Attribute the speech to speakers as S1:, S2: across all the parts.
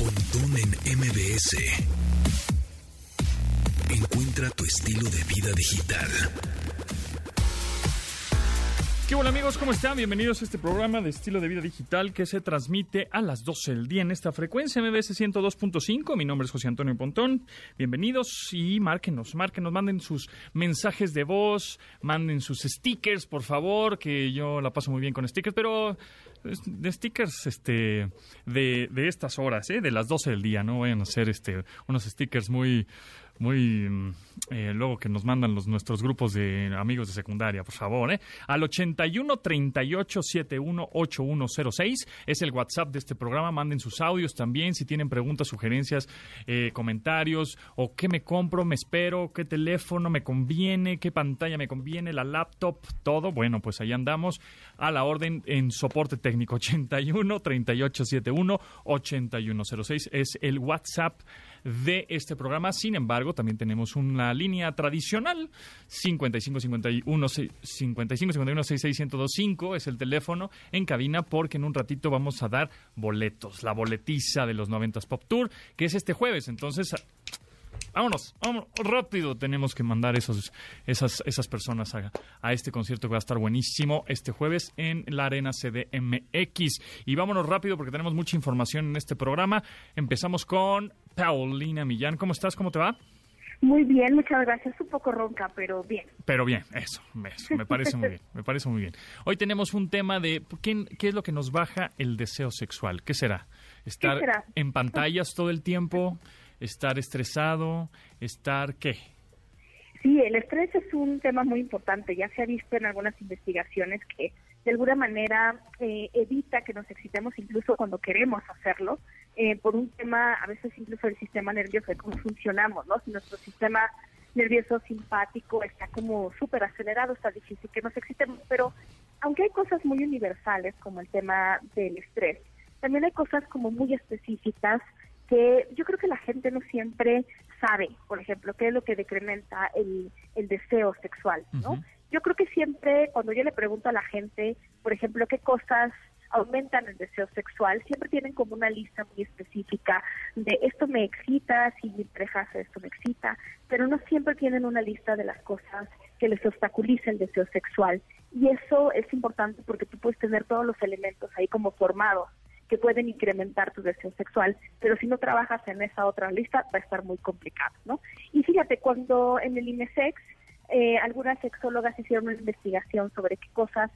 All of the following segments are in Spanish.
S1: Pontón en MBS. Encuentra tu estilo de vida digital.
S2: ¿Qué hola amigos? ¿Cómo están? Bienvenidos a este programa de estilo de vida digital que se transmite a las 12 del día en esta frecuencia MBS 102.5. Mi nombre es José Antonio Pontón. Bienvenidos y márquenos, márquenos, manden sus mensajes de voz, manden sus stickers, por favor, que yo la paso muy bien con stickers, pero de stickers este de, de estas horas, ¿eh? de las 12 del día, no vayan a hacer este unos stickers muy muy mm, eh, luego que nos mandan los nuestros grupos de amigos de secundaria, por favor, ¿eh? Al 81 38 71 8106 es el WhatsApp de este programa. Manden sus audios también si tienen preguntas, sugerencias, eh, comentarios o qué me compro, me espero, qué teléfono me conviene, qué pantalla me conviene, la laptop, todo. Bueno, pues ahí andamos a la orden en soporte técnico 81 38 71 8106 es el WhatsApp de este programa. Sin embargo, también tenemos una línea tradicional, 5551 5551 661025 es el teléfono en cabina porque en un ratito vamos a dar boletos, la boletiza de los 90s Pop Tour, que es este jueves. Entonces, vámonos, vámonos, rápido tenemos que mandar esos, esas, esas personas a, a, este concierto que va a estar buenísimo este jueves en la Arena CDMX. Y vámonos rápido porque tenemos mucha información en este programa. Empezamos con Paulina Millán. ¿Cómo estás? ¿Cómo te va?
S3: Muy bien, muchas gracias. Un poco ronca, pero bien.
S2: Pero bien, eso, eso me parece muy bien, me parece muy bien. Hoy tenemos un tema de ¿qué, qué es lo que nos baja el deseo sexual. ¿Qué será? ¿Estar
S3: ¿Qué será?
S2: en pantallas todo el tiempo? ¿Estar estresado? ¿Estar qué?
S3: Sí, el estrés es un tema muy importante. Ya se ha visto en algunas investigaciones que de alguna manera eh, evita que nos excitemos incluso cuando queremos hacerlo, eh, por un tema, a veces incluso el sistema nervioso, de cómo funcionamos, ¿no? Si nuestro sistema nervioso simpático está como súper acelerado, está difícil que nos excitemos, pero aunque hay cosas muy universales como el tema del estrés, también hay cosas como muy específicas que yo creo que la gente no siempre sabe, por ejemplo, qué es lo que decrementa el, el deseo sexual, ¿no? Uh -huh. Yo creo que siempre, cuando yo le pregunto a la gente, por ejemplo, qué cosas aumentan el deseo sexual, siempre tienen como una lista muy específica de esto me excita, si mi pareja hace esto me excita, pero no siempre tienen una lista de las cosas que les obstaculiza el deseo sexual. Y eso es importante porque tú puedes tener todos los elementos ahí como formados que pueden incrementar tu deseo sexual, pero si no trabajas en esa otra lista va a estar muy complicado, ¿no? Y fíjate, cuando en el INESEX eh, algunas sexólogas hicieron una investigación sobre qué cosas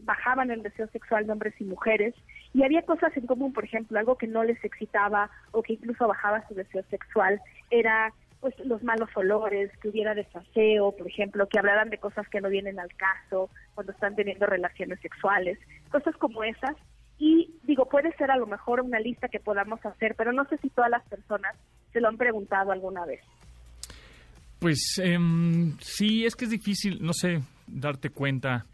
S3: bajaban el deseo sexual de hombres y mujeres y había cosas en común, por ejemplo, algo que no les excitaba o que incluso bajaba su deseo sexual era pues los malos olores, que hubiera desaseo, por ejemplo, que hablaran de cosas que no vienen al caso cuando están teniendo relaciones sexuales, cosas como esas. Y digo, puede ser a lo mejor una lista que podamos hacer, pero no sé si todas las personas se lo han preguntado alguna vez.
S2: Pues eh, sí, es que es difícil, no sé, darte cuenta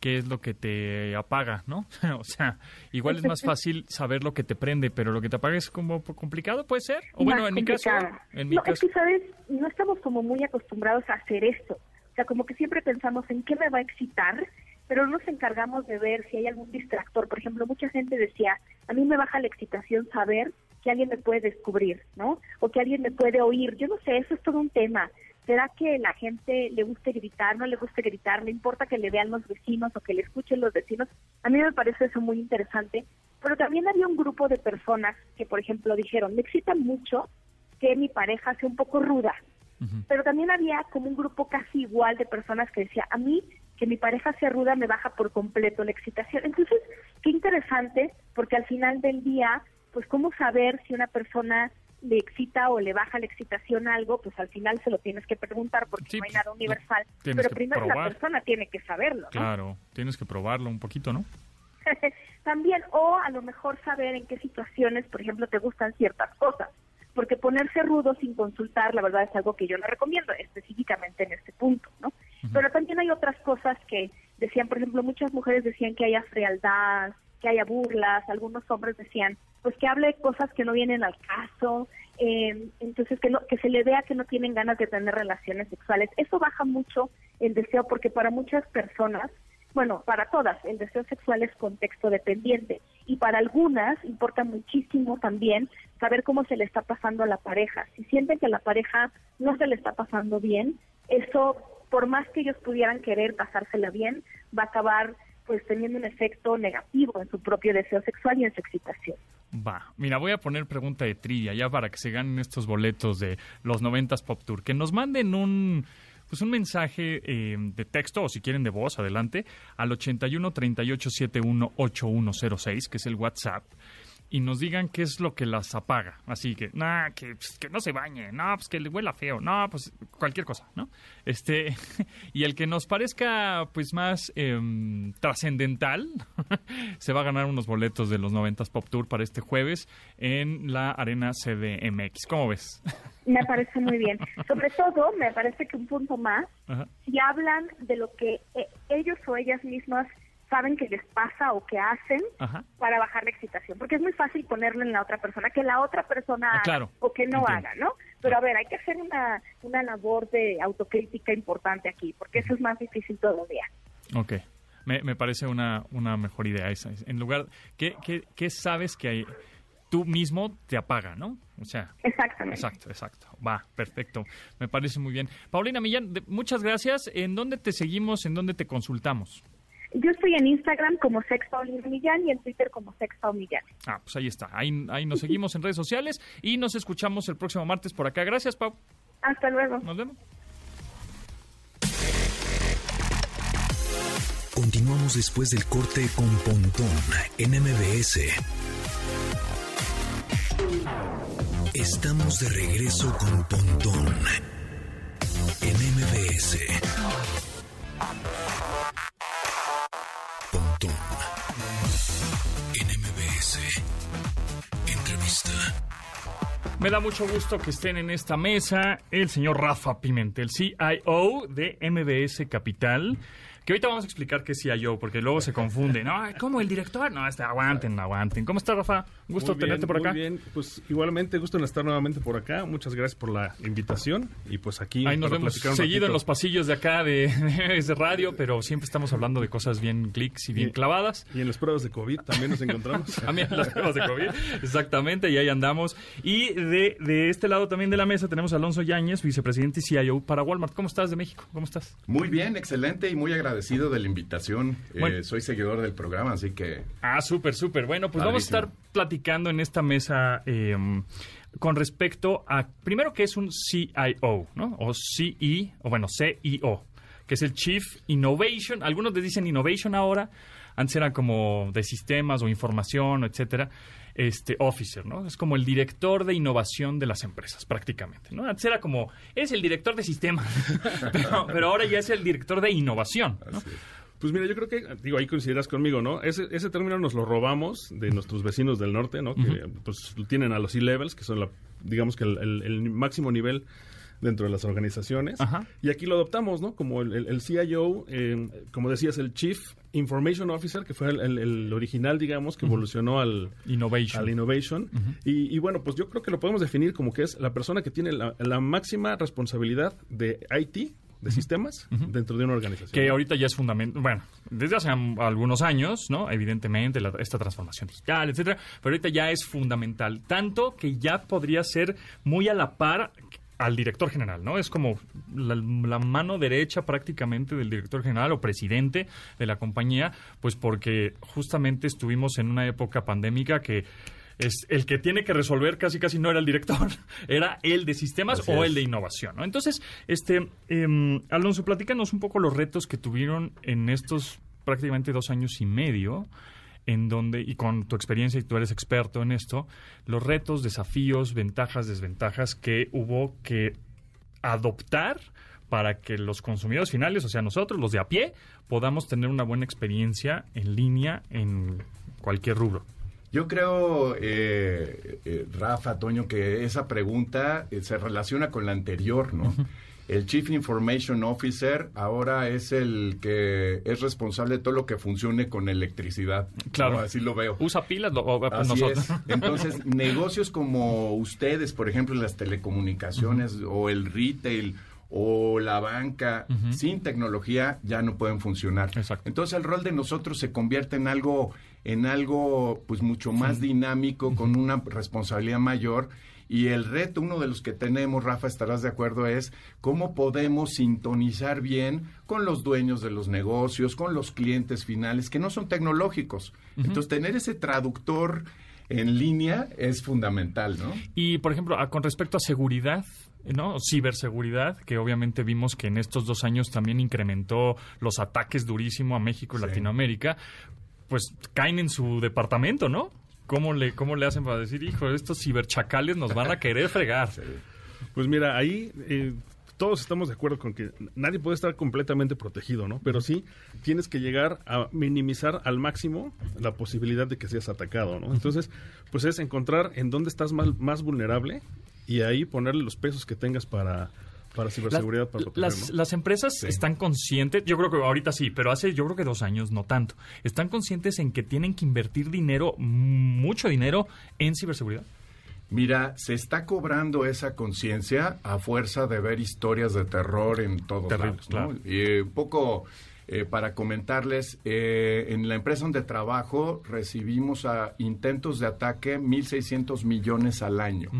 S2: qué es lo que te apaga, ¿no? o sea, igual es más fácil saber lo que te prende, pero lo que te apaga es como complicado, ¿puede ser? O bueno,
S3: más
S2: en mi caso, en mi
S3: no,
S2: caso.
S3: es que, ¿sabes? No estamos como muy acostumbrados a hacer esto. O sea, como que siempre pensamos en qué me va a excitar, pero no nos encargamos de ver si hay algún distractor. Por ejemplo, mucha gente decía, a mí me baja la excitación saber que alguien me puede descubrir, ¿no? O que alguien me puede oír. Yo no sé, eso es todo un tema. ¿Será que la gente le guste gritar, no le guste gritar? No importa que le vean los vecinos o que le escuchen los vecinos. A mí me parece eso muy interesante. Pero también había un grupo de personas que, por ejemplo, dijeron, me excita mucho que mi pareja sea un poco ruda. Uh -huh. Pero también había como un grupo casi igual de personas que decía, a mí que mi pareja sea ruda me baja por completo la excitación. Entonces, qué interesante, porque al final del día, pues cómo saber si una persona le excita o le baja la excitación a algo, pues al final se lo tienes que preguntar porque sí, no hay nada universal. Pero primero probar. la persona tiene que saberlo. ¿no?
S2: Claro, tienes que probarlo un poquito, ¿no?
S3: También, o a lo mejor saber en qué situaciones, por ejemplo, te gustan ciertas cosas. Porque ponerse rudo sin consultar, la verdad, es algo que yo no recomiendo, específicamente en este punto, ¿no? Uh -huh. Pero también hay otras cosas que decían, por ejemplo, muchas mujeres decían que haya frialdad, que haya burlas, algunos hombres decían, pues que hable cosas que no vienen al caso, eh, entonces que, no, que se le vea que no tienen ganas de tener relaciones sexuales. Eso baja mucho el deseo porque para muchas personas, bueno, para todas, el deseo sexual es contexto dependiente y para algunas importa muchísimo también saber cómo se le está pasando a la pareja. Si sienten que a la pareja no se le está pasando bien, eso, por más que ellos pudieran querer pasársela bien, va a acabar pues teniendo un efecto negativo en su propio deseo sexual y en su excitación.
S2: Va, mira, voy a poner pregunta de trivia ya para que se ganen estos boletos de los 90 Pop Tour. Que nos manden un pues un mensaje eh, de texto o si quieren de voz, adelante, al 81 38 71 8106, que es el WhatsApp y nos digan qué es lo que las apaga. Así que, nah, que, pues, que no se bañe, no, pues que le huela feo, no, pues cualquier cosa, ¿no? Este, y el que nos parezca pues más em, trascendental, se va a ganar unos boletos de los 90 Pop Tour para este jueves en la Arena CDMX. ¿Cómo ves?
S3: Me parece muy bien. Sobre todo, me parece que un punto más, si hablan de lo que eh, ellos o ellas mismas saben que les pasa o que hacen para bajar la excitación. Porque es muy fácil ponerlo en la otra persona, que la otra persona
S2: ah,
S3: haga o que no haga, ¿no? Pero a ver, hay que hacer una, una labor de autocrítica importante aquí, porque eso es más difícil todavía.
S2: Ok. Me, me parece una, una mejor idea esa. En lugar, ¿qué, qué, qué sabes que hay? tú mismo te apaga, ¿no?
S3: O sea. Exactamente.
S2: Exacto, exacto. Va, perfecto. Me parece muy bien. Paulina Millán, muchas gracias. ¿En dónde te seguimos? ¿En dónde te consultamos?
S3: Yo estoy en Instagram como Sexta Millán y en Twitter como Sexta Millán.
S2: Ah, pues ahí está. Ahí, ahí nos seguimos en redes sociales y nos escuchamos el próximo martes por acá. Gracias, Pau.
S3: Hasta luego.
S2: Nos vemos.
S1: Continuamos después del corte con Pontón en MBS. Estamos de regreso con Pontón en MBS.
S2: Me da mucho gusto que estén en esta mesa el señor Rafa Pimentel, CIO de MBS Capital. Que ahorita vamos a explicar qué es CIO, porque luego se confunde. No, ¿cómo el director? No, este, aguanten, aguanten. ¿Cómo estás, Rafa? Gusto tenerte por acá.
S4: Muy bien, pues igualmente gusto en estar nuevamente por acá. Muchas gracias por la invitación. Y pues aquí.
S2: Ahí nos vemos seguido en los pasillos de acá de, de, radio, pero siempre estamos hablando de cosas bien clics y bien clavadas.
S4: Y en las pruebas de COVID también nos encontramos.
S2: también en las pruebas de COVID, exactamente, y ahí andamos. Y de, de este lado también de la mesa tenemos a Alonso Yáñez, vicepresidente y CIO para Walmart. ¿Cómo estás de México? ¿Cómo estás?
S5: Muy bien, excelente y muy agradecido agradecido de la invitación. Eh, soy seguidor del programa, así que...
S2: Ah, súper, súper. Bueno, pues vamos a estar platicando en esta mesa em, con respecto a, primero, que es un CIO, ¿no? O CE, o bueno, CIO, que es el Chief Innovation. Algunos le dicen Innovation ahora, antes era como de sistemas o información, etcétera este officer, ¿no? Es como el director de innovación de las empresas, prácticamente, ¿no? Antes era como, es el director de sistemas, pero, ahora ya es el director de innovación,
S4: Pues mira, yo creo que, digo, ahí coincidirás conmigo, ¿no? Ese, ese término nos lo robamos de nuestros vecinos del norte, ¿no? Que pues tienen a los C-levels, que son, la, digamos que el máximo nivel dentro de las organizaciones. Y aquí lo adoptamos, ¿no? Como el, CIO, eh, como decías, el Chief Information Officer, que fue el, original, digamos, que evolucionó al
S2: Innovation.
S4: Al innovation. y, bueno, pues yo creo que lo podemos definir como que es la persona que tiene la, máxima responsabilidad de IT, de sistemas dentro de una organización.
S2: Que ahorita ya es fundamental, bueno, desde hace algunos años, ¿no? Evidentemente, esta transformación digital, etcétera, pero ahorita ya es fundamental, tanto que ya podría ser muy a la par al director general, ¿no? Es como la, mano derecha prácticamente del director general o presidente de la compañía, pues porque justamente estuvimos en una época pandémica que es el que tiene que resolver casi casi no era el director, era el de sistemas o el de innovación, ¿no? Entonces, este, eh, Alonso, platícanos un poco los retos que tuvieron en estos prácticamente dos años y medio en donde, y con tu experiencia y tú eres experto en esto, los retos, desafíos, ventajas, desventajas que hubo que adoptar para que los consumidores finales, o sea, nosotros, los de a pie, podamos tener una buena experiencia en línea en cualquier rubro.
S5: Yo creo, eh, eh, Rafa, Toño, que esa pregunta eh, se relaciona con la anterior, ¿no? El Chief Information Officer ahora es el que es responsable de todo lo que funcione con electricidad.
S2: Claro.
S5: Así lo veo.
S2: Usa pilas
S5: o, nosotros. Entonces, negocios como ustedes, por ejemplo, las telecomunicaciones o el retail o la banca sin tecnología ya no pueden funcionar.
S2: Exacto.
S5: Entonces el rol de nosotros se convierte en algo en algo pues mucho más dinámico con una responsabilidad mayor y el reto, uno de los que tenemos, Rafa, estarás de acuerdo, es cómo podemos sintonizar bien con los dueños de los negocios, con los clientes finales, que no son tecnológicos. Entonces, tener ese traductor en línea es fundamental, ¿no?
S2: Y, por ejemplo, con respecto a seguridad, ¿no? Ciberseguridad, que obviamente vimos que en estos dos años también incrementó los ataques durísimo a México y Latinoamérica, pues caen en su departamento, ¿no? ¿Cómo le, ¿Cómo le hacen para decir, hijo, estos ciberchacales nos van a querer fregar?
S4: Pues mira, ahí eh, todos estamos de acuerdo con que nadie puede estar completamente protegido, ¿no? Pero sí tienes que llegar a minimizar al máximo la posibilidad de que seas atacado, ¿no? Entonces, pues es encontrar en dónde estás más, más vulnerable y ahí ponerle los pesos que tengas para para ciberseguridad, para
S2: las, las, empresas están conscientes, yo creo que ahorita sí, pero hace yo creo que dos años no tanto. ¿Están conscientes en que tienen que invertir dinero, mucho dinero, en ciberseguridad?
S5: Mira, se está cobrando esa conciencia a fuerza de ver historias de terror en todos lados. Y un poco eh, para comentarles, eh, en la empresa donde trabajo recibimos a intentos de ataque 1.600 millones al año.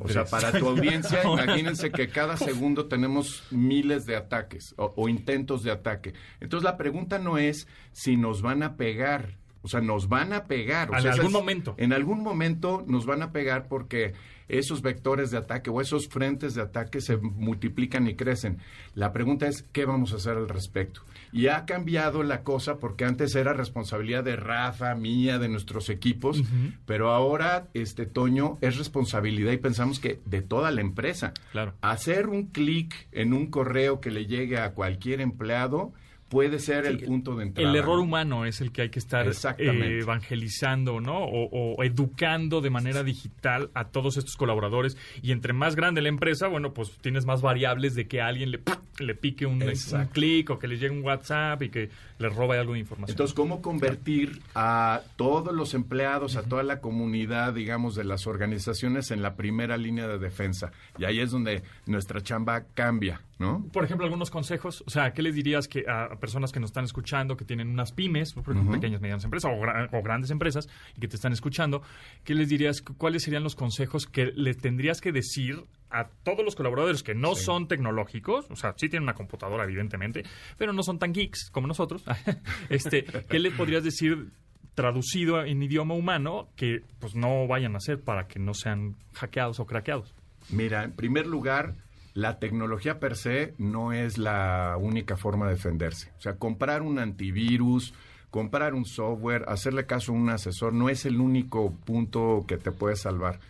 S5: O sea, para tu audiencia, imagínense que cada segundo tenemos miles de ataques o, intentos de ataque. Entonces la pregunta no es si nos van a pegar, o sea, nos van a pegar.
S2: en algún momento.
S5: En algún momento nos van a pegar porque esos vectores de ataque o esos frentes de ataque se multiplican y crecen. La pregunta es, ¿qué vamos a hacer al respecto? Y ha cambiado la cosa porque antes era responsabilidad de Rafa, mía, de nuestros equipos, pero ahora, este Toño, es responsabilidad y pensamos que de toda la empresa.
S2: Claro.
S5: Hacer un clic en un correo que le llegue a cualquier empleado puede ser el punto de entrada.
S2: El error humano es el que hay que estar eh, evangelizando, ¿no? O, educando de manera digital a todos estos colaboradores. Y entre más grande la empresa, bueno, pues tienes más variables de que alguien le, le pique un, un clic o que le llegue un WhatsApp y que le robe algo de información.
S5: Entonces, ¿cómo convertir a todos los empleados, a toda la comunidad, digamos, de las organizaciones en la primera línea de defensa? Y ahí es donde nuestra chamba cambia. ¿No?
S2: Por ejemplo, algunos consejos, o sea, ¿qué les dirías que a personas que nos están escuchando, que tienen unas pymes, por ejemplo, pequeñas, medianas empresas o, grandes empresas y que te están escuchando, ¿qué les dirías? ¿Cuáles serían los consejos que le tendrías que decir a todos los colaboradores que no son tecnológicos, o sea, sí tienen una computadora, evidentemente, pero no son tan geeks como nosotros? este, ¿Qué le podrías decir traducido en idioma humano que pues no vayan a hacer para que no sean hackeados o craqueados?
S5: Mira, en primer lugar, la tecnología per se no es la única forma de defenderse. O sea, comprar un antivirus, comprar un software, hacerle caso a un asesor, no es el único punto que te puede salvar.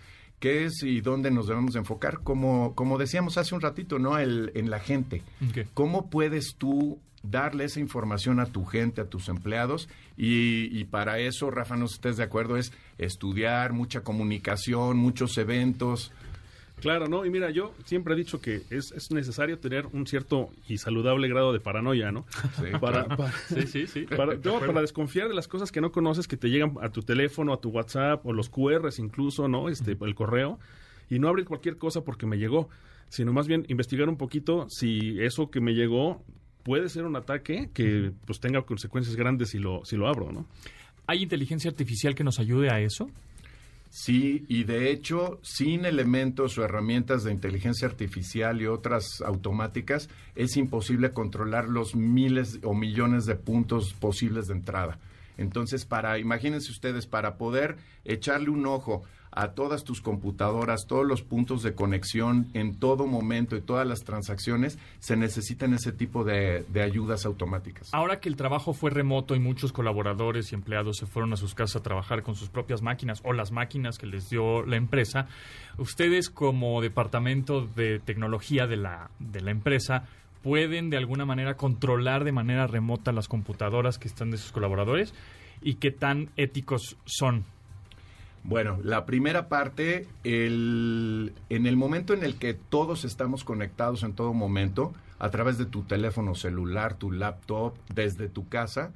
S5: ¿Qué es y dónde nos debemos enfocar? Como, como decíamos hace un ratito, ¿no? El, en la gente. ¿Cómo puedes tú darle esa información a tu gente, a tus empleados? Y, y, para eso, Rafa, no estés de acuerdo, es estudiar, mucha comunicación, muchos eventos.
S4: Claro, ¿no? Y mira, yo siempre he dicho que es, es necesario tener un cierto y saludable grado de paranoia, ¿no?
S2: Sí, para, sí, sí, sí.
S4: Para, para, desconfiar de las cosas que no conoces que te llegan a tu teléfono, a tu WhatsApp o los QRs incluso, ¿no? Este, el correo y no abrir cualquier cosa porque me llegó, sino más bien investigar un poquito si eso que me llegó puede ser un ataque que pues tenga consecuencias grandes si lo si lo abro, ¿no?
S2: ¿Hay inteligencia artificial que nos ayude a eso?
S5: Sí, y de hecho, sin elementos o herramientas de inteligencia artificial y otras automáticas, es imposible controlar los miles o millones de puntos posibles de entrada. Entonces, para, imagínense ustedes, para poder echarle un ojo a todas tus computadoras, todos los puntos de conexión en todo momento y todas las transacciones, se necesitan ese tipo de, ayudas automáticas.
S2: Ahora que el trabajo fue remoto y muchos colaboradores y empleados se fueron a sus casas a trabajar con sus propias máquinas o las máquinas que les dio la empresa, ustedes como departamento de tecnología de la, de la empresa, pueden de alguna manera controlar de manera remota las computadoras que están de sus colaboradores y qué tan éticos son
S5: bueno, la primera parte, el, en el momento en el que todos estamos conectados en todo momento, a través de tu teléfono celular, tu laptop, desde tu casa,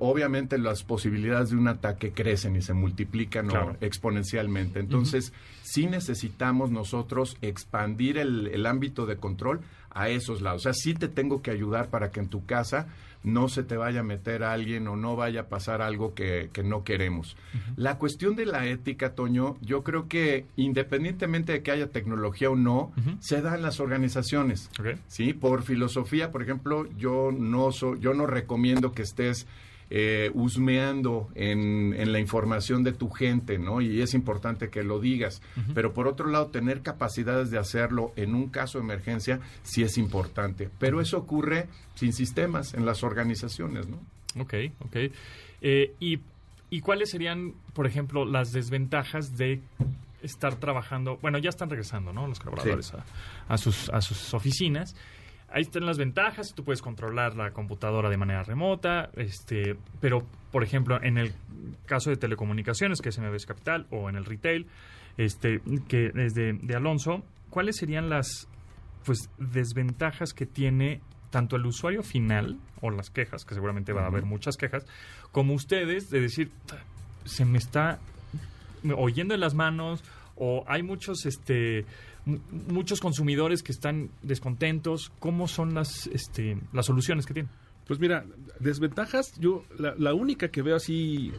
S5: obviamente las posibilidades de un ataque crecen y se multiplican exponencialmente. Entonces, sí necesitamos nosotros expandir el, el ámbito de control a esos lados. O sea, sí te tengo que ayudar para que en tu casa no se te vaya a meter a alguien o no vaya a pasar algo que, que no queremos. La cuestión de la ética, Toño, yo creo que independientemente de que haya tecnología o no, se da en las organizaciones. Sí, por filosofía, por ejemplo, yo no so- yo no recomiendo que estés eh, husmeando en, en la información de tu gente, ¿no? Y es importante que lo digas. Pero por otro lado, tener capacidades de hacerlo en un caso de emergencia sí es importante. Pero eso ocurre sin sistemas en las organizaciones, ¿no?
S2: Ok, ok. Eh, y, ¿Y cuáles serían, por ejemplo, las desventajas de estar trabajando? Bueno, ya están regresando, ¿no? Los colaboradores
S5: Sí.
S2: a, a sus, a sus oficinas. Ahí están las ventajas, tú puedes controlar la computadora de manera remota, este, pero, por ejemplo, en el caso de telecomunicaciones, que es MBS Capital, o en el retail, este, que es de, de Alonso, ¿cuáles serían las pues desventajas que tiene tanto el usuario final o las quejas, que seguramente va a haber muchas quejas, como ustedes de decir se me está oyendo en las manos o hay muchos este mu- muchos consumidores que están descontentos, ¿cómo son las este las soluciones que tienen?
S4: Pues mira, desventajas, yo la, la única que veo así,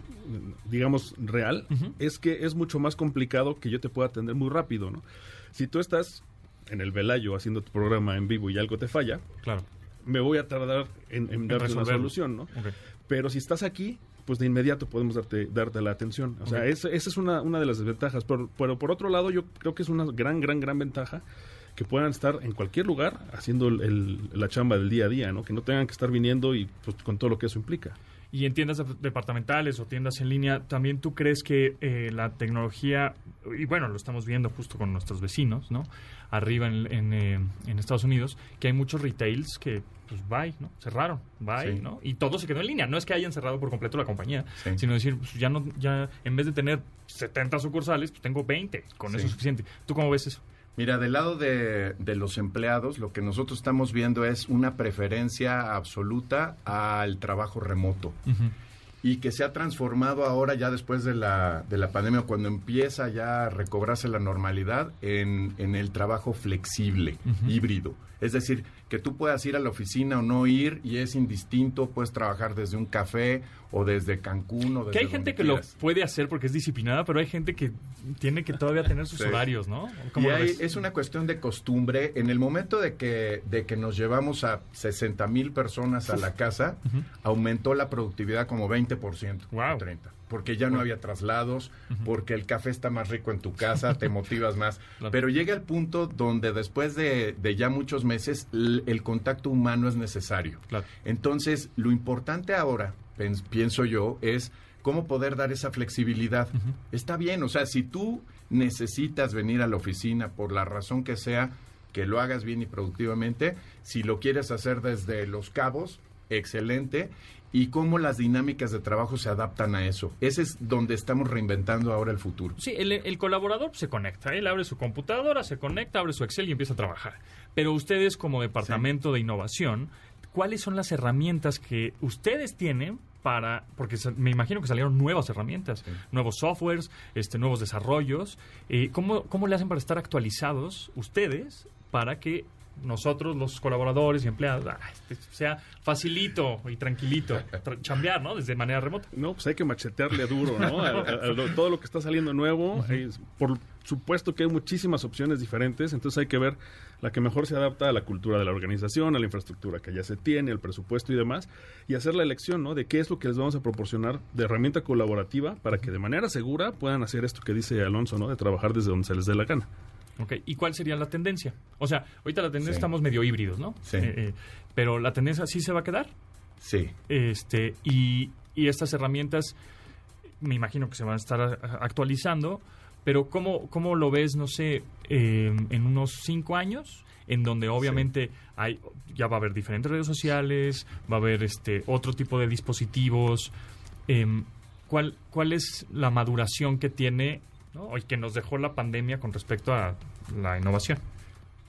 S4: digamos, real, es que es mucho más complicado que yo te pueda atender muy rápido, ¿no? Si tú estás en el Velayo haciendo tu programa en vivo y algo te falla,
S2: Claro.
S4: me voy a tardar en, en darte una solución, ¿no? Pero si estás aquí, pues de inmediato podemos darte, darte la atención. O sea, esa, esa es una, una de las desventajas. Pero, pero por otro lado, yo creo que es una gran, gran, gran ventaja que puedan estar en cualquier lugar haciendo el- el- la chamba del día a día, ¿no? Que no tengan que estar viniendo y pues, con todo lo que eso implica.
S2: Y en tiendas dep- departamentales o tiendas en línea, ¿también tú crees que eh, la tecnología, y bueno, lo estamos viendo justo con nuestros vecinos, ¿no? Arriba en, en, eh, en Estados Unidos, que hay muchos retails que, pues, bye, ¿no? Cerraron, bye,
S5: Sí.
S2: ¿no? Y todo se quedó en línea. No es que hayan cerrado por completo la compañía,
S5: Sí.
S2: sino decir, pues, ya no, ya, en vez de tener 70 sucursales, pues tengo 20, con eso es suficiente. ¿Tú cómo ves eso?
S5: Mira, del lado de, de los empleados, lo que nosotros estamos viendo es una preferencia absoluta al trabajo remoto. Y que se ha transformado ahora ya después de la, de la pandemia, cuando empieza ya a recobrarse la normalidad, en, en el trabajo flexible, híbrido. Es decir, que tú puedas ir a la oficina o no ir y es indistinto, puedes trabajar desde un café o desde Cancún o desde
S2: Que hay gente que
S5: quieras.
S2: lo puede hacer porque es disciplinada, pero hay gente que tiene que todavía tener sus
S5: Sí.
S2: horarios, ¿no?
S5: Y
S2: ¿Cómo lo
S5: hay- es una cuestión de costumbre. En el momento de que, de que nos llevamos a 60 mil personas a la casa, aumentó la productividad como 20%,
S2: Guau.
S5: o 30%. Porque ya no había traslados, porque el café está más rico en tu casa, te motivas más. Pero llega el punto donde después de, de ya muchos meses, el contacto humano es necesario.
S2: Claro.
S5: Entonces, lo importante ahora, pienso yo, es cómo poder dar esa flexibilidad. Está bien, o sea, si tú necesitas venir a la oficina por la razón que sea, que lo hagas bien y productivamente, si lo quieres hacer desde los cabos, excelente, y cómo las dinámicas de trabajo se adaptan a eso. Ese es donde estamos reinventando ahora el futuro.
S2: Sí, el, el colaborador se conecta, él abre su computadora, se conecta, abre su Excel y empieza a trabajar. Pero ustedes como departamento de innovación, ¿cuáles son las herramientas que ustedes tienen para, porque me imagino que salieron nuevas herramientas,
S5: Sí.
S2: nuevos softwares, este, nuevos desarrollos, eh, ¿cómo, ¿cómo le hacen para estar actualizados ustedes para que nosotros, los colaboradores y empleados, ah, este, sea facilito y tranquilito tra- chambear, ¿no? Desde manera remota.
S4: No, pues hay que machetearle duro, ¿no? A- a- a todo lo que está saliendo nuevo. es- por supuesto que hay muchísimas opciones diferentes, entonces hay que ver la que mejor se adapta a la cultura de la organización, a la infraestructura que ya se tiene, el presupuesto y demás, y hacer la elección, ¿no? De qué es lo que les vamos a proporcionar de herramienta colaborativa para que de manera segura puedan hacer esto que dice Alonso, ¿no? De trabajar desde donde se les dé la gana.
S2: ¿Y cuál sería la tendencia? O sea, ahorita la tendencia
S5: Sí.
S2: estamos medio híbridos, ¿no?
S5: Sí.
S2: Eh, eh, pero la tendencia sí se va a quedar.
S5: Sí.
S2: Este, y, y estas herramientas, me imagino que se van a estar actualizando, pero ¿cómo, cómo lo ves, no sé, eh, en unos cinco años? En donde obviamente hay, ya va a haber diferentes redes sociales, va a haber este otro tipo de dispositivos. Em, ¿cuál, ¿Cuál es la maduración que tiene ¿no? y que nos dejó la pandemia con respecto a la innovación?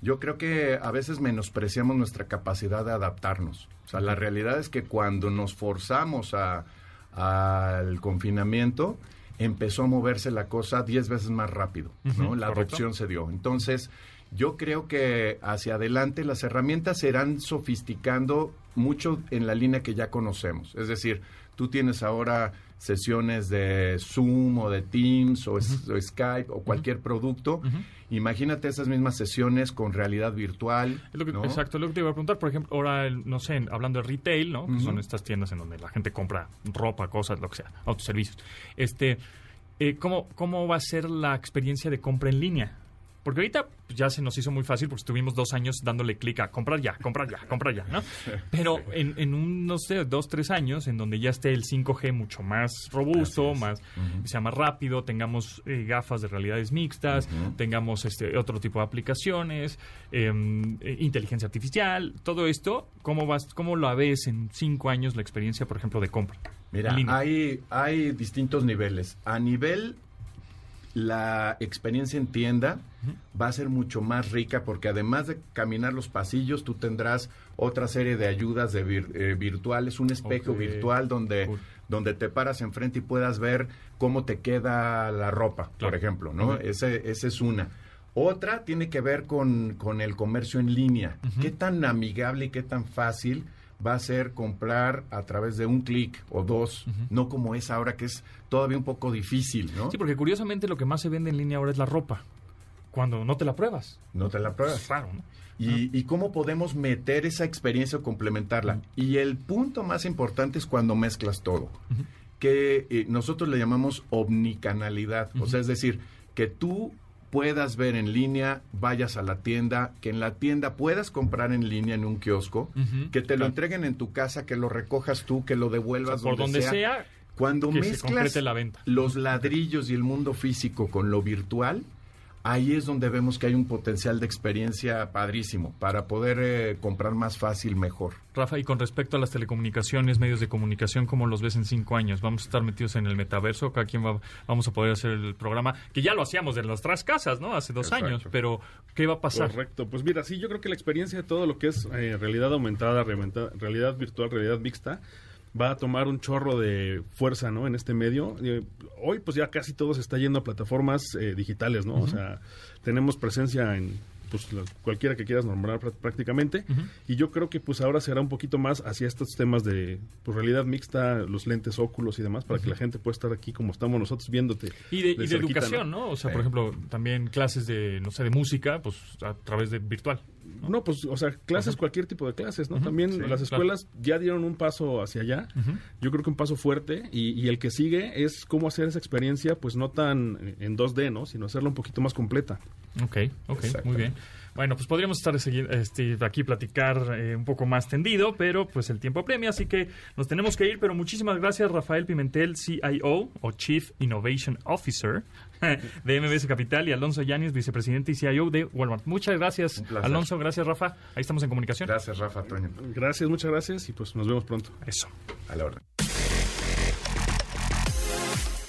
S5: Yo creo que a veces menospreciamos nuestra capacidad de adaptarnos. O sea, la realidad es que cuando nos forzamos a, al confinamiento, empezó a moverse la cosa 10 veces más rápido, ¿no? La
S2: correcto.
S5: adopción se dio. Entonces, yo creo que hacia adelante las herramientas se irán sofisticando mucho en la línea que ya conocemos. Es decir, tú tienes ahora sesiones de Zoom o de Teams o, Skype o cualquier producto. Imagínate esas mismas sesiones con realidad virtual.
S2: Es lo que-
S5: ¿no?
S2: Exacto, es lo que te iba a preguntar. Por ejemplo, ahora, el- no sé, hablando de retail, ¿no? Que son estas tiendas en donde la gente compra ropa, cosas, lo que sea, autoservicios. Este, eh, ¿cómo, ¿Cómo va a ser la experiencia de compra en línea? Porque ahorita pues, ya se nos hizo muy fácil porque estuvimos dos años dándole clic a comprar ya, comprar ya, comprar ya, ¿no? Pero en, en un, no sé, dos, tres años, en donde ya esté el 5G mucho más robusto, más, sea más rápido, tengamos eh, gafas de realidades mixtas, tengamos este otro tipo de aplicaciones, em, eh, inteligencia artificial, todo esto, ¿cómo vas, cómo la ves en cinco años la experiencia, por ejemplo, de compra?
S5: Mira, hay, hay distintos niveles. A nivel, la experiencia en tienda va a ser mucho más rica porque además de caminar los pasillos, tú tendrás otra serie de ayudas de vir- eh, virtuales, un espejo virtual donde,
S2: Cool.
S5: donde te paras enfrente y puedas ver cómo te queda la ropa,
S2: Claro.
S5: por ejemplo, ¿no? Ese, esa es una. Otra tiene que ver con, con el comercio en línea. ¿Qué tan amigable y qué tan fácil va a ser comprar a través de un clic o dos? No como es ahora, que es todavía un poco difícil, ¿no?
S2: Sí, porque curiosamente lo que más se vende en línea ahora es la ropa, cuando no te la pruebas.
S5: No te la pruebas.
S2: Claro, ¿no?
S5: Y, y cómo podemos meter esa experiencia o complementarla. Y el punto más importante es cuando mezclas todo, que eh, nosotros le llamamos omnicanalidad. O sea, es decir, que tú puedas ver en línea, vayas a la tienda, que en la tienda puedas comprar en línea en un kiosco, que te lo entreguen en tu casa, que lo recojas tú, que lo
S2: O sea,
S5: devuelvas
S2: por donde sea,
S5: Cuando mezclas
S2: la venta.
S5: los ladrillos y el mundo físico con lo virtual, ahí es donde vemos que hay un potencial de experiencia padrísimo para poder eh, comprar más fácil, mejor.
S2: Rafa, y con respecto a las telecomunicaciones, medios de comunicación, ¿cómo los ves en cinco años? ¿Vamos a estar metidos en el metaverso? ¿Cada quien va, vamos a poder hacer el programa? Que ya lo hacíamos de nuestras casas, ¿no? Hace dos
S5: Exacto.
S2: años, pero ¿qué va a pasar?
S4: Correcto. Pues mira, sí, yo creo que la experiencia de todo lo que es eh, realidad aumentada, realidad, realidad virtual, realidad mixta, va a tomar un chorro de fuerza, ¿no? En este medio. Eh, hoy, pues ya casi todo se está yendo a plataformas eh, digitales, ¿no? O sea, tenemos presencia en pues la- cualquiera que quieras nombrar prá- prácticamente y yo creo que pues ahora será un poquito más hacia estos temas de pues, realidad mixta los lentes óculos y demás para que la gente pueda estar aquí como estamos nosotros viéndote
S2: Y de, y de
S4: cerquita,
S2: educación, ¿no? O sea,
S5: Sí.
S2: por ejemplo, también clases de, no sé, de música, pues a través de virtual.
S4: No, pues, o sea, clases, cualquier tipo de clases, ¿no? También
S5: sí,
S4: las
S2: claro.
S4: escuelas ya dieron un paso hacia allá. Yo creo que un paso fuerte. Y, y el que sigue es cómo hacer esa experiencia, pues no tan en 2D, ¿no? Sino hacerla un poquito más completa.
S2: Ok, ok, muy bien. Bueno, pues podríamos estar este, aquí platicar eh, un poco más tendido, pero pues el tiempo premia, así que nos tenemos que ir. Pero muchísimas gracias, Rafael Pimentel, CIO o Chief Innovation Officer de MBS Capital y Alonso Yáñez, vicepresidente y CIO de Walmart. Muchas gracias. Alonso. Gracias, Rafa. Ahí estamos en comunicación.
S5: Gracias, Rafa Toño.
S4: Gracias, muchas gracias y pues nos vemos pronto.
S2: Eso.
S5: A la orden.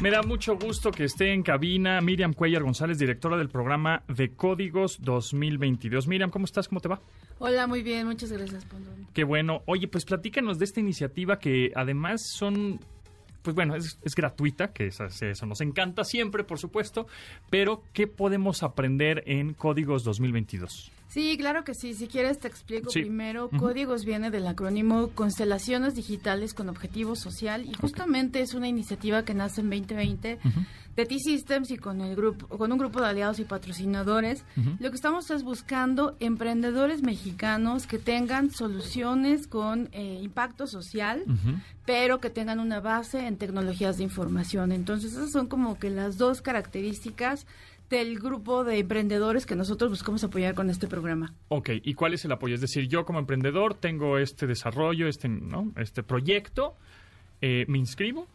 S2: Me da mucho gusto que esté en cabina Miriam Cuellar González, directora del programa de Códigos 2022. Miriam, ¿cómo estás? ¿Cómo te va?
S6: Hola, muy bien, muchas gracias, Pondón.
S2: Qué bueno. Oye, pues platícanos de esta iniciativa que además son, pues bueno, es, es gratuita, que eso, eso nos encanta siempre, por supuesto, pero ¿qué podemos aprender en Códigos 2022?
S6: Sí, claro que sí. Si quieres te explico
S2: Sí.
S6: primero. Códigos viene del acrónimo Constelaciones Digitales con Objetivo Social y justamente es una iniciativa que nace en 2020 de T-Systems y con el grupo, con un grupo de aliados y patrocinadores. Lo que estamos es buscando emprendedores mexicanos que tengan soluciones con eh, impacto social, pero que tengan una base en tecnologías de información. Entonces, esas son como que las dos características del grupo de emprendedores que nosotros buscamos apoyar con este programa.
S2: Ok, ¿y cuál es el apoyo? Es decir, yo como emprendedor tengo este desarrollo, este, ¿no? este proyecto, eh, me inscribo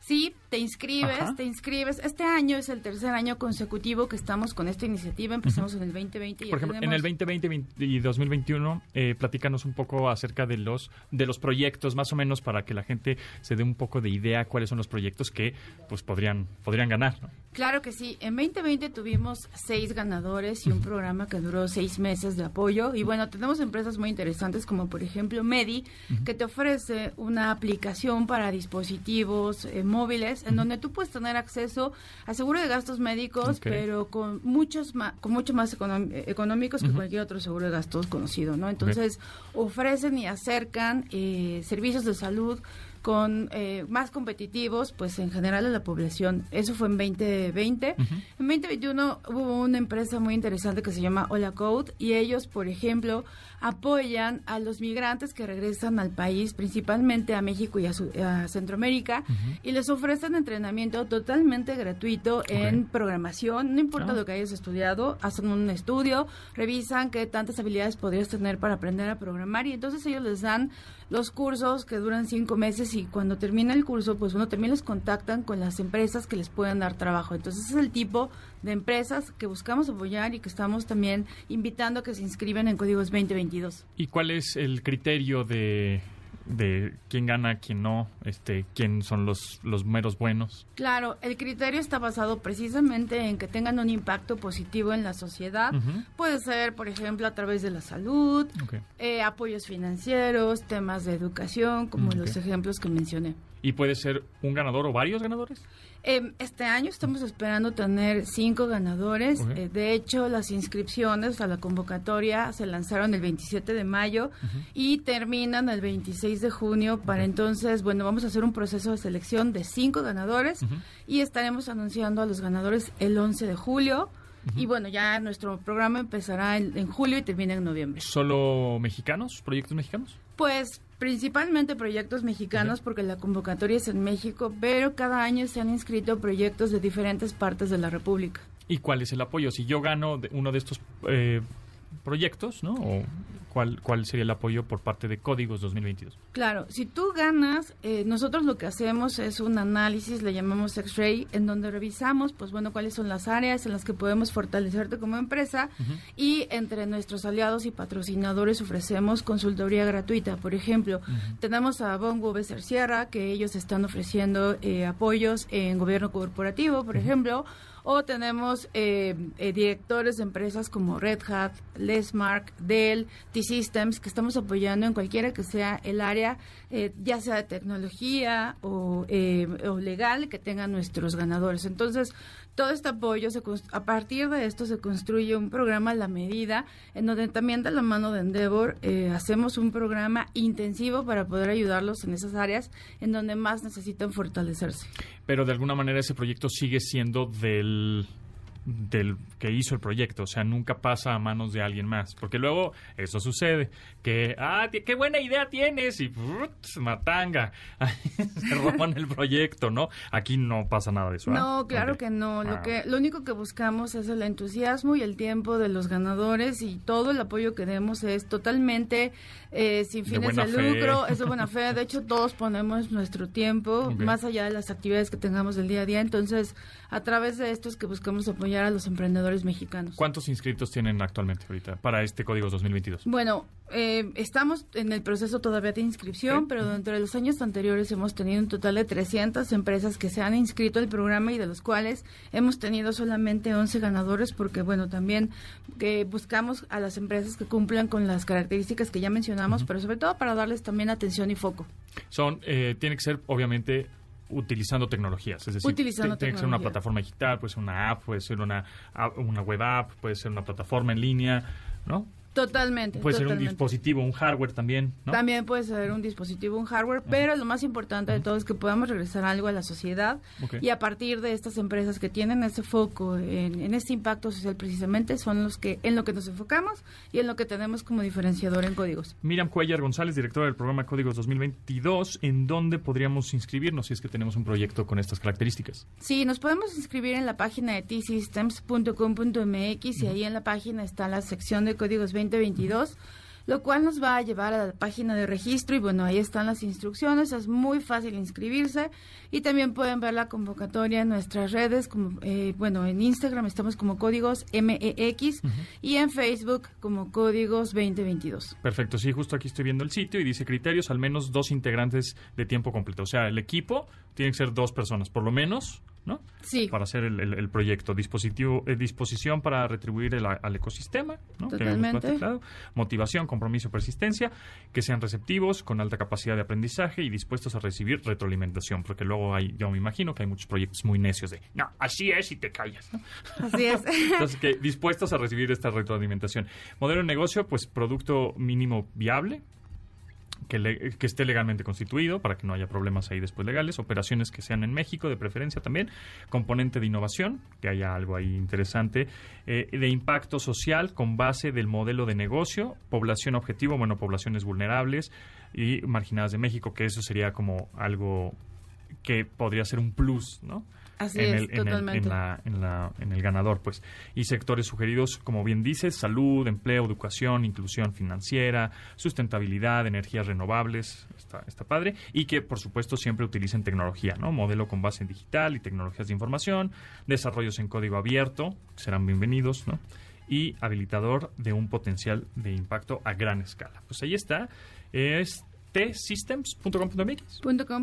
S6: Sí, te inscribes, te inscribes. Este año es el tercer año consecutivo que estamos con esta iniciativa. Empezamos en el 2020 y
S2: Por ejemplo, en el 2020 y 2021, eh, platícanos un poco acerca de los de los proyectos, más o menos para que la gente se dé un poco de idea cuáles son los proyectos que pues podrían podrían ganar.
S6: Claro que sí. En 2020 tuvimos seis ganadores y un programa que duró seis meses de apoyo. Y bueno, tenemos empresas muy interesantes como por ejemplo Medi, que te ofrece una aplicación para dispositivos eh, móviles en donde tú puedes tener acceso a seguro de gastos médicos, pero con muchos con mucho más económicos que cualquier otro seguro de gastos conocido, ¿no? Entonces ofrecen y acercan eh, servicios de salud con eh, más competitivos, pues en general a la población. Eso fue en 2020. En 2021 hubo una empresa muy interesante que se llama Hola Code y ellos, por ejemplo, apoyan a los migrantes que regresan al país, principalmente a México y a, Centroamérica, y les ofrecen entrenamiento totalmente gratuito en programación, no importa ah. lo que hayas estudiado, hacen un estudio, revisan qué tantas habilidades podrías tener para aprender a programar y entonces ellos les dan los cursos que duran cinco meses y cuando termina el curso, pues uno también les contactan con las empresas que les puedan dar trabajo. Entonces es el tipo de empresas que buscamos apoyar y que estamos también invitando a que se inscriban en Códigos 2022.
S2: ¿Y cuál es el criterio de de quién gana, quién no, este, quién son los, los meros buenos.
S6: Claro, el criterio está basado precisamente en que tengan un impacto positivo en la sociedad. Puede ser, por ejemplo, a través de la salud, eh, apoyos financieros, temas de educación, como los ejemplos que mencioné.
S2: ¿Y puede ser un ganador o varios ganadores?
S6: Em, este año estamos esperando tener cinco ganadores. Eh, de hecho, las inscripciones a la convocatoria se lanzaron el 27 de mayo y terminan el 26 de junio. Para entonces, bueno, vamos a hacer un proceso de selección de cinco ganadores y estaremos anunciando a los ganadores el 11 de julio. Y bueno, ya nuestro programa empezará en, julio y termina en noviembre.
S2: ¿Solo mexicanos? ¿Proyectos mexicanos?
S6: Pues principalmente proyectos mexicanos porque la convocatoria es en México, pero cada año se han inscrito proyectos de diferentes partes de la República.
S2: ¿Y cuál es el apoyo? Si yo gano uno de estos eh, proyectos, ¿no? O cuál, cuál sería el apoyo por parte de Códigos 2022.
S6: Claro, si tú ganas, eh, nosotros lo que hacemos es un análisis, le llamamos X-Ray, en donde revisamos, pues bueno, cuáles son las áreas en las que podemos fortalecerte como empresa y entre nuestros aliados y patrocinadores ofrecemos consultoría gratuita. Por ejemplo, tenemos a Bongo Besser Sierra, que ellos están ofreciendo eh, apoyos en gobierno corporativo, por ejemplo, o tenemos eh, eh, directores de empresas como Red Hat, Lesmark, Dell, T-Systems, que estamos apoyando en cualquiera que sea el área, eh, ya sea de tecnología o, o legal, que tengan nuestros ganadores. Entonces, todo este apoyo, se, a partir de esto se construye un programa a la medida, en donde también de la mano de Endeavor eh, hacemos un programa intensivo para poder ayudarlos en esas áreas en donde más necesitan fortalecerse.
S2: Pero de alguna manera ese proyecto sigue siendo del del que hizo el proyecto, o sea, nunca pasa a manos de alguien más, porque luego eso sucede, que, ah, qué buena idea tienes y matanga, se roban el proyecto, ¿no? Aquí no pasa nada de eso.
S6: ¿ah? No, claro que no, lo ah. que lo único que buscamos es el entusiasmo y el tiempo de los ganadores y todo el apoyo que demos es totalmente eh, sin fines de, lucro, es de buena fe, de hecho todos ponemos nuestro tiempo más allá de las actividades que tengamos del día a día, entonces a través de esto es que buscamos apoyar a los emprendedores mexicanos.
S2: ¿Cuántos inscritos tienen actualmente ahorita para este Código 2022?
S6: Bueno, eh, estamos en el proceso todavía de inscripción, pero dentro de los años anteriores hemos tenido un total de 300 empresas que se han inscrito al programa y de los cuales hemos tenido solamente 11 ganadores porque, bueno, también que buscamos a las empresas que cumplan con las características que ya mencionamos, pero sobre todo para darles también atención y foco.
S2: Son, eh, tiene que ser, obviamente, utilizando tecnologías. Es decir, tiene que ser una plataforma digital, puede ser una app, puede ser una, una web app, puede ser una plataforma en línea, ¿no?
S6: Totalmente.
S2: Puede ser un dispositivo, un hardware también, ¿no?
S6: También puede ser un dispositivo, un hardware, pero lo más importante de todo es que podamos regresar algo a la sociedad y a partir de estas empresas que tienen ese foco en, en, este impacto social precisamente son los que en lo que nos enfocamos y en lo que tenemos como diferenciador en códigos.
S2: Miriam Cuellar González, directora del programa Códigos 2022, ¿en dónde podríamos inscribirnos si es que tenemos un proyecto con estas características?
S6: Sí, nos podemos inscribir en la página de tsystems.com.mx y ahí en la página está la sección de códigos 2022. lo cual nos va a llevar a la página de registro y bueno, ahí están las instrucciones, es muy fácil inscribirse y también pueden ver la convocatoria en nuestras redes, como eh, bueno, en Instagram estamos como códigos MEX y en Facebook como códigos 2022.
S2: Perfecto, sí, justo aquí estoy viendo el sitio y dice criterios, al menos dos integrantes de tiempo completo, o sea, el equipo tiene que ser dos personas, por lo menos ¿no?
S6: Sí.
S2: Para hacer el, proyecto. Dispositivo, eh, disposición para retribuir al ecosistema, ¿no?
S6: Totalmente.
S2: Motivación, compromiso, persistencia, que sean receptivos, con alta capacidad de aprendizaje y dispuestos a recibir retroalimentación, porque luego hay, yo me imagino que hay muchos proyectos muy necios de, no, así es y te callas,
S6: Así es.
S2: Entonces, que dispuestos a recibir esta retroalimentación. Modelo de negocio, pues producto mínimo viable, que, esté legalmente constituido para que no haya problemas ahí después legales, operaciones que sean en México de preferencia también, componente de innovación, que haya algo ahí interesante, eh, de impacto social con base del modelo de negocio, población objetivo, bueno, poblaciones vulnerables y marginadas de México, que eso sería como algo que podría ser un plus, ¿no?
S6: Así
S2: en
S6: es,
S2: el,
S6: totalmente.
S2: En, la, en, la, en, el ganador, pues. Y sectores sugeridos, como bien dices, salud, empleo, educación, inclusión financiera, sustentabilidad, energías renovables, está, está padre. Y que, por supuesto, siempre utilicen tecnología, ¿no? Modelo con base en digital y tecnologías de información, desarrollos en código abierto, serán bienvenidos, ¿no? Y habilitador de un potencial de impacto a gran escala. Pues ahí está. Es tsystems.com.mx.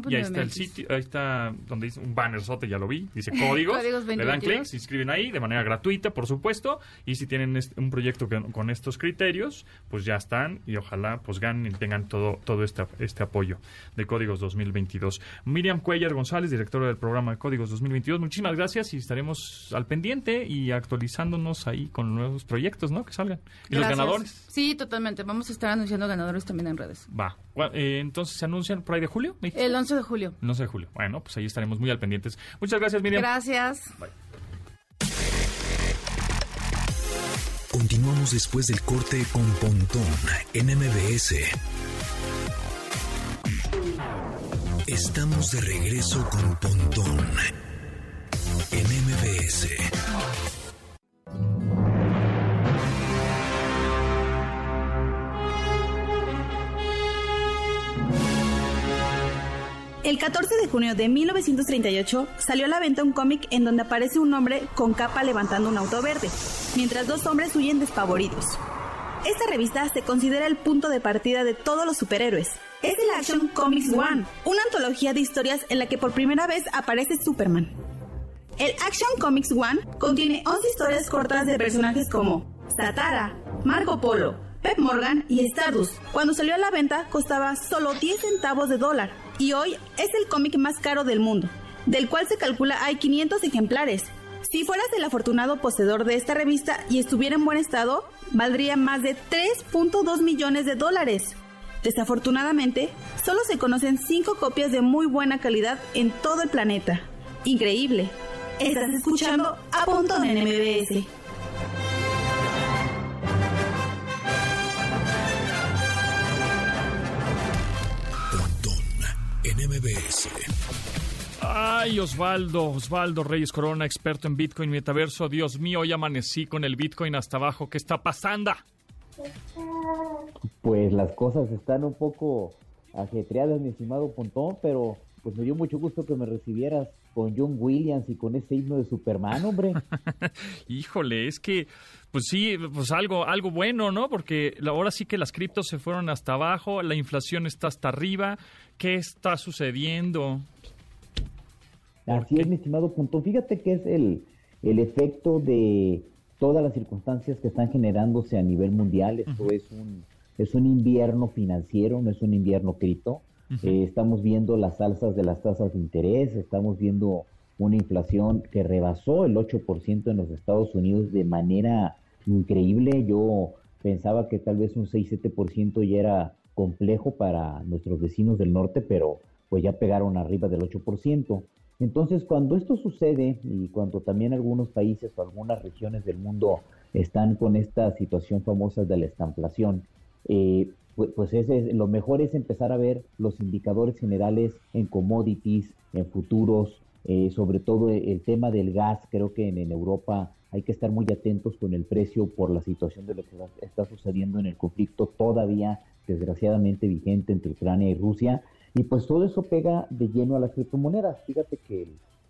S2: Y ahí está el sitio, ahí está donde dice un banner sote, ya lo vi, dice códigos. le dan clic, se inscriben ahí de manera gratuita, por supuesto. Y si tienen un proyecto con estos criterios, pues ya están y ojalá pues ganen y tengan todo, todo este, este apoyo de Códigos 2022. Miriam Cuellar González, directora del programa de Códigos 2022, muchísimas gracias y estaremos al pendiente y actualizándonos ahí con nuevos proyectos, ¿no? Que salgan. ¿Y los ganadores?
S6: Sí, totalmente. Vamos a estar anunciando ganadores también en redes.
S2: Va. Eh, entonces se anuncian por ahí de julio.
S6: El 11 de julio.
S2: El 11 de julio. Bueno, pues ahí estaremos muy al pendientes. Muchas gracias, Miriam.
S6: Gracias.
S1: Continuamos después del corte con Pontón en MBS. Estamos de regreso con Pontón en MBS.
S7: El 14 de junio de 1938 salió a la venta un cómic en donde aparece un hombre con capa levantando un auto verde, mientras dos hombres huyen despavoridos. Esta revista se considera el punto de partida de todos los superhéroes. Es el Action Comics One, una antología de historias en la que por primera vez aparece Superman. El Action Comics One contiene 11 historias cortas de personajes como Satara, Marco Polo, Pep Morgan y Stardust. Cuando salió a la venta costaba solo 10 centavos de dólar y hoy es el cómic más caro del mundo, del cual se calcula hay 500 ejemplares. Si fueras el afortunado poseedor de esta revista y estuviera en buen estado, valdría más de 3.2 millones de dólares. Desafortunadamente, solo se conocen 5 copias de muy buena calidad en todo el planeta. Increíble. Estás escuchando a punto en MBS.
S1: MBS.
S2: Ay, Osvaldo, Osvaldo Reyes Corona, experto en Bitcoin Metaverso. Dios mío, hoy amanecí con el Bitcoin hasta abajo. ¿Qué está pasando?
S8: Pues las cosas están un poco ajetreadas, mi estimado Pontón, pero pues me dio mucho gusto que me recibieras con John Williams y con ese himno de Superman, hombre.
S2: Híjole, es que, pues sí, pues algo, algo bueno, ¿no? Porque ahora sí que las criptos se fueron hasta abajo, la inflación está hasta arriba. ¿Qué está sucediendo?
S8: Así es, mi estimado Punto. Fíjate que es el, el efecto de todas las circunstancias que están generándose a nivel mundial. Esto es un es un invierno financiero, no es un invierno cripto. Eh, estamos viendo las alzas de las tasas de interés, estamos viendo una inflación que rebasó el 8% en los Estados Unidos de manera increíble. Yo pensaba que tal vez un 6-7% ya era complejo para nuestros vecinos del norte, pero pues ya pegaron arriba del 8%. Entonces, cuando esto sucede y cuando también algunos países o algunas regiones del mundo están con esta situación famosa de la estanflación, eh, pues, pues lo mejor es empezar a ver los indicadores generales en commodities, en futuros, eh, sobre todo el tema del gas, creo que en, Europa hay que estar muy atentos con el precio por la situación de lo que está sucediendo en el conflicto todavía desgraciadamente vigente entre Ucrania y Rusia. Y pues todo eso pega de lleno a las criptomonedas. Fíjate que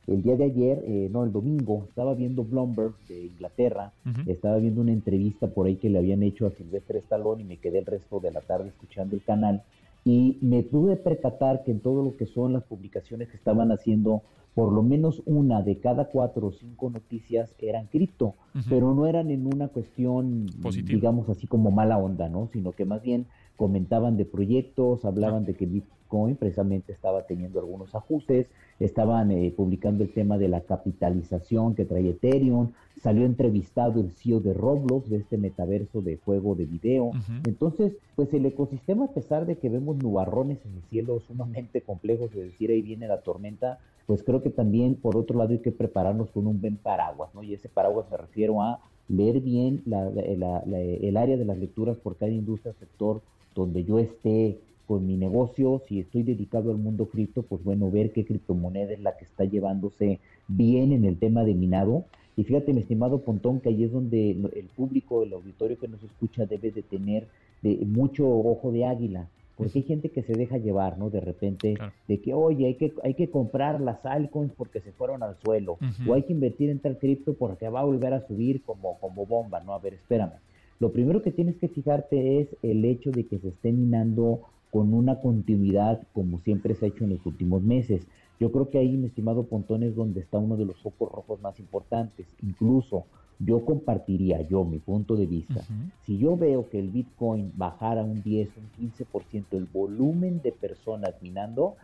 S8: día de ayer, eh, no, el domingo, estaba viendo Bloomberg de Inglaterra, estaba viendo una entrevista por ahí que le habían hecho a Silvestre Stallone y me quedé el resto de la tarde escuchando el canal y me pude percatar que en todo lo que son las publicaciones que estaban haciendo, por lo menos una de cada cuatro o cinco noticias eran cripto, pero no eran en una cuestión, digamos así como mala onda, ¿no? Sino que más bien comentaban de proyectos, hablaban de que Bitcoin precisamente estaba teniendo algunos ajustes, estaban eh, publicando el tema de la capitalización que trae Ethereum, salió entrevistado el CEO de Roblox, de este metaverso de juego de video. Entonces, pues el ecosistema, a pesar de que vemos nubarrones en el cielo sumamente complejos, de decir ahí viene la tormenta, pues creo que también por otro lado hay que prepararnos con un buen paraguas, ¿no? Y ese paraguas me refiero a leer bien el área de las lecturas por cada industria, sector donde yo esté con mi negocio, si estoy dedicado al mundo cripto, pues bueno, ver qué criptomoneda es la que está llevándose bien en el tema de minado. Y fíjate, mi estimado Pontón, que ahí es donde el público, el auditorio que nos escucha debe de tener de mucho ojo de águila, porque hay gente que se deja llevar, ¿no? De repente, de que, oye, hay que, hay que comprar las altcoins porque se fueron al suelo, o hay que invertir en tal cripto porque va a volver a subir como, como bomba, ¿no? A ver, espérame. Lo primero que tienes que fijarte es el hecho de que se esté minando con una continuidad como siempre se ha hecho en los últimos meses. Yo creo que ahí, mi estimado Pontón, es donde está uno de los focos rojos más importantes. Incluso yo compartiría, yo, mi punto de vista, si yo veo que el Bitcoin bajara un 10, un 15% el volumen de personas minando,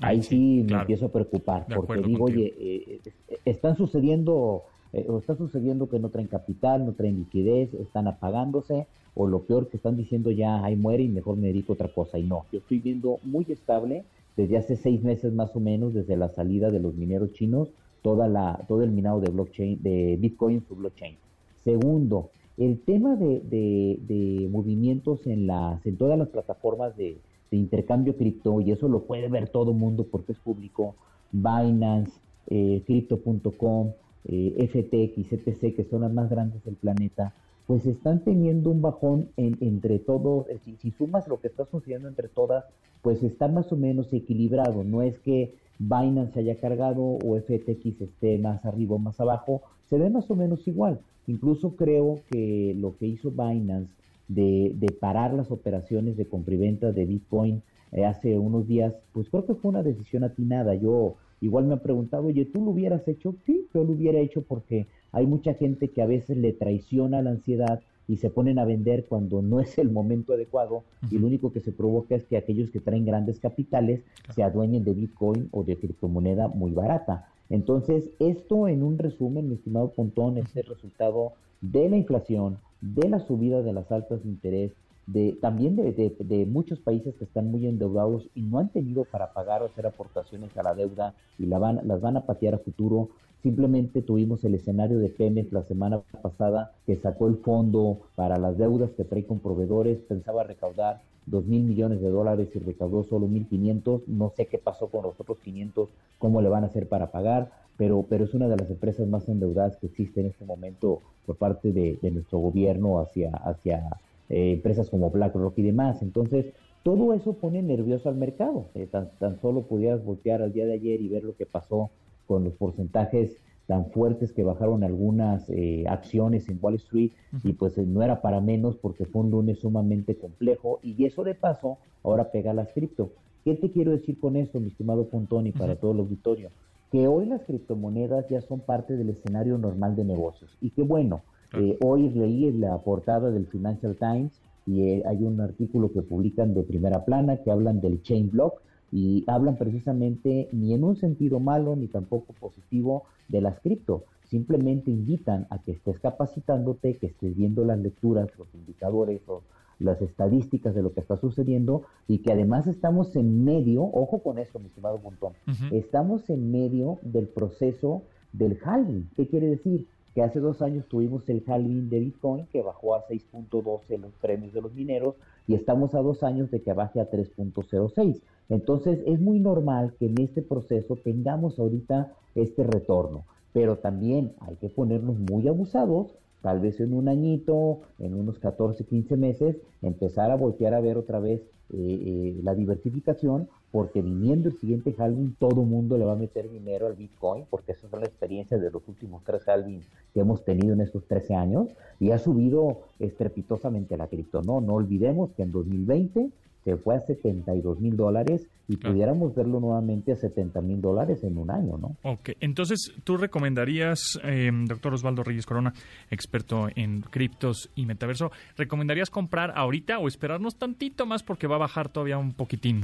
S8: ahí, sí, me empiezo a preocupar, porque digo, oye, eh, eh, están sucediendo eh, o está sucediendo que no traen capital, no traen liquidez, están apagándose, o lo peor que están diciendo ya, ahí muere y mejor me dedico a otra cosa. Y no, yo estoy viendo muy estable desde hace seis meses más o menos, desde la salida de los mineros chinos, toda la, todo el minado de blockchain, de Bitcoin su blockchain. Segundo, el tema de, de, movimientos en las, en todas las plataformas de, intercambio cripto, y eso lo puede ver todo mundo porque es público, Binance, eh, Crypto.com, eh, FTX, ETC, que son las más grandes del planeta, pues están teniendo un bajón entre todos, eh, si, sumas lo que está sucediendo entre todas, pues está más o menos equilibrado, no es que Binance haya cargado o FTX esté más arriba o más abajo, se ve más o menos igual. Incluso creo que lo que hizo Binance de, parar las operaciones de compra y venta de Bitcoin eh, hace unos días, pues creo que fue una decisión atinada. Yo Igual me han preguntado, oye, ¿tú lo hubieras hecho? Sí, yo lo hubiera hecho porque hay mucha gente que a veces le traiciona la ansiedad y se ponen a vender cuando no es el momento adecuado y lo único que se provoca es que aquellos que traen grandes capitales se adueñen de Bitcoin o de criptomoneda muy barata. Entonces, esto en un resumen, mi estimado Pontón, es el resultado de la inflación, de la subida de las altas de interés, de, también de, muchos países que están muy endeudados y no han tenido para pagar o hacer aportaciones a la deuda y la van, las van a patear a futuro. Simplemente tuvimos el escenario de Pemex la semana pasada que sacó el fondo para las deudas que trae con proveedores, pensaba recaudar dos mil millones de dólares y recaudó solo mil quinientos. No sé qué pasó con los otros 500, cómo le van a hacer para pagar, pero, pero es una de las empresas más endeudadas que existe en este momento por parte de, de nuestro gobierno hacia, hacia eh, empresas como BlackRock y demás. Entonces, todo eso pone nervioso al mercado. Eh, tan, solo pudieras voltear al día de ayer y ver lo que pasó con los porcentajes tan fuertes que bajaron algunas eh, acciones en Wall Street y pues no era para menos porque fue un lunes sumamente complejo y eso de paso ahora pega las cripto. ¿Qué te quiero decir con eso, mi estimado Pontoni, para todo el auditorio? Que hoy las criptomonedas ya son parte del escenario normal de negocios y que bueno, eh, hoy leí la portada del Financial Times y eh, hay un artículo que publican de primera plana que hablan del chain block y hablan precisamente ni en un sentido malo ni tampoco positivo de las cripto. Simplemente invitan a que estés capacitándote, que estés viendo las lecturas, los indicadores o las estadísticas de lo que está sucediendo y que además estamos en medio, ojo con eso, mi estimado Montón, estamos en medio del proceso del halving. ¿Qué quiere decir? Que hace dos años tuvimos el halving de Bitcoin que bajó a 6.12 los premios de los mineros y estamos a dos años de que baje a 3.06. Entonces es muy normal que en este proceso tengamos ahorita este retorno. pero también hay que ponernos muy abusados, tal vez en un añito, en unos 14, 15 meses, empezar a voltear a ver otra vez eh, eh, la diversificación, porque viniendo el siguiente halving, todo mundo le va a meter dinero al Bitcoin, porque esa es la experiencia de los últimos tres halvings que hemos tenido en estos 13 años, y ha subido estrepitosamente la cripto. No, no olvidemos que en 2020 se fue a 72 mil dólares y pudiéramos verlo nuevamente a 70 mil dólares en un año, ¿no?
S2: Ok, entonces tú recomendarías, eh, doctor Osvaldo Reyes Corona, experto en criptos y metaverso, ¿recomendarías comprar ahorita o esperarnos tantito más porque va a bajar todavía un poquitín?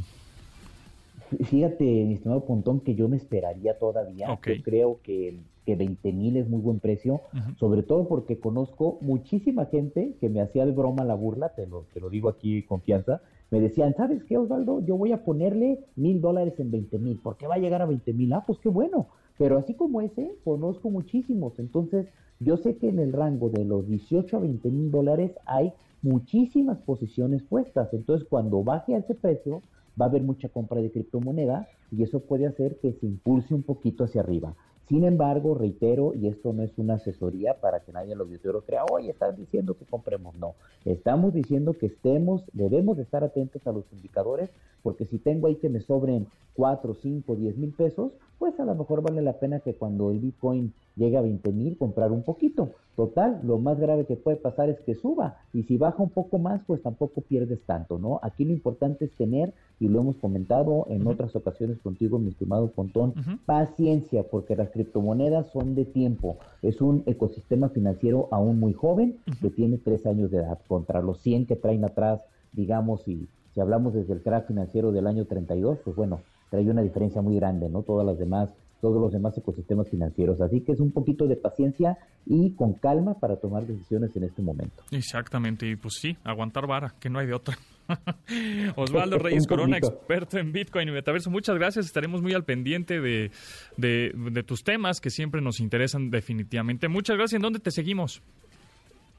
S8: Fíjate, mi estimado Pontón, que yo me esperaría todavía. Yo creo que, que 20 mil es muy buen precio, sobre todo porque conozco muchísima gente que me hacía de broma la burla, te lo, te lo digo aquí confianza, me decían, ¿sabes qué, Osvaldo? Yo voy a ponerle mil dólares en 20 mil, porque va a llegar a 20 mil. Ah, pues qué bueno. Pero así como ese, conozco muchísimos. Entonces, yo sé que en el rango de los 18 a 20 mil dólares hay muchísimas posiciones puestas. Entonces, cuando baje a ese precio, va a haber mucha compra de criptomoneda y eso puede hacer que se impulse un poquito hacia arriba. Sin embargo, reitero, y esto no es una asesoría para que nadie en los auditorio crea, oye, estás diciendo que compremos. No, estamos diciendo que estemos, debemos de estar atentos a los indicadores, porque si tengo ahí que me sobren 4, 5, 10 mil pesos, pues a lo mejor vale la pena que cuando el Bitcoin llegue a 20 mil comprar un poquito. Total, lo más grave que puede pasar es que suba y si baja un poco más, pues tampoco pierdes tanto, ¿no? Aquí lo importante es tener, y lo hemos comentado en otras ocasiones contigo, mi estimado Pontón, paciencia, porque las criptomonedas son de tiempo. Es un ecosistema financiero aún muy joven que tiene tres años de edad contra los 100 que traen atrás, digamos, y si hablamos desde el crack financiero del año 32, pues bueno, trae una diferencia muy grande, ¿no? Todas las demás todos los demás ecosistemas financieros. Así que es un poquito de paciencia y con calma para tomar decisiones en este momento.
S2: Exactamente, y pues sí, aguantar vara, que no hay de otra. Osvaldo Reyes Corona, experto en Bitcoin y Metaverso, muchas gracias. Estaremos muy al pendiente de, de, tus temas que siempre nos interesan definitivamente. Muchas gracias. ¿En dónde te seguimos?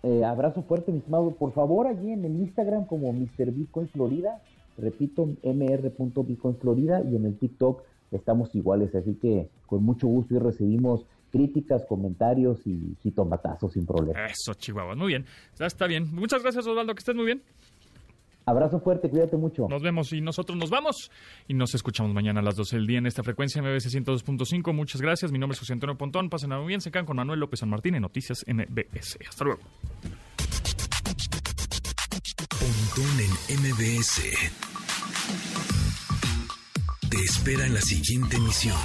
S8: Eh, abrazo fuerte, mi estimado. Por favor, allí en el Instagram como Mr. Bitcoin Florida, repito, mr.bitcoin Florida y en el TikTok estamos iguales, así que con mucho gusto y recibimos críticas, comentarios y jitomatazos sin problema.
S2: Eso, Chihuahua, muy bien, ya está bien. Muchas gracias, Osvaldo, que estés muy bien.
S8: Abrazo fuerte, cuídate mucho.
S2: Nos vemos y nosotros nos vamos y nos escuchamos mañana a las 12 del día en esta frecuencia MBS 102.5. Muchas gracias. Mi nombre es José Antonio Pontón. Pasen a muy bien. Se quedan con Manuel López San Martín en Noticias MBS. Hasta luego.
S1: Pontón en MBS. Espera en la siguiente emisión.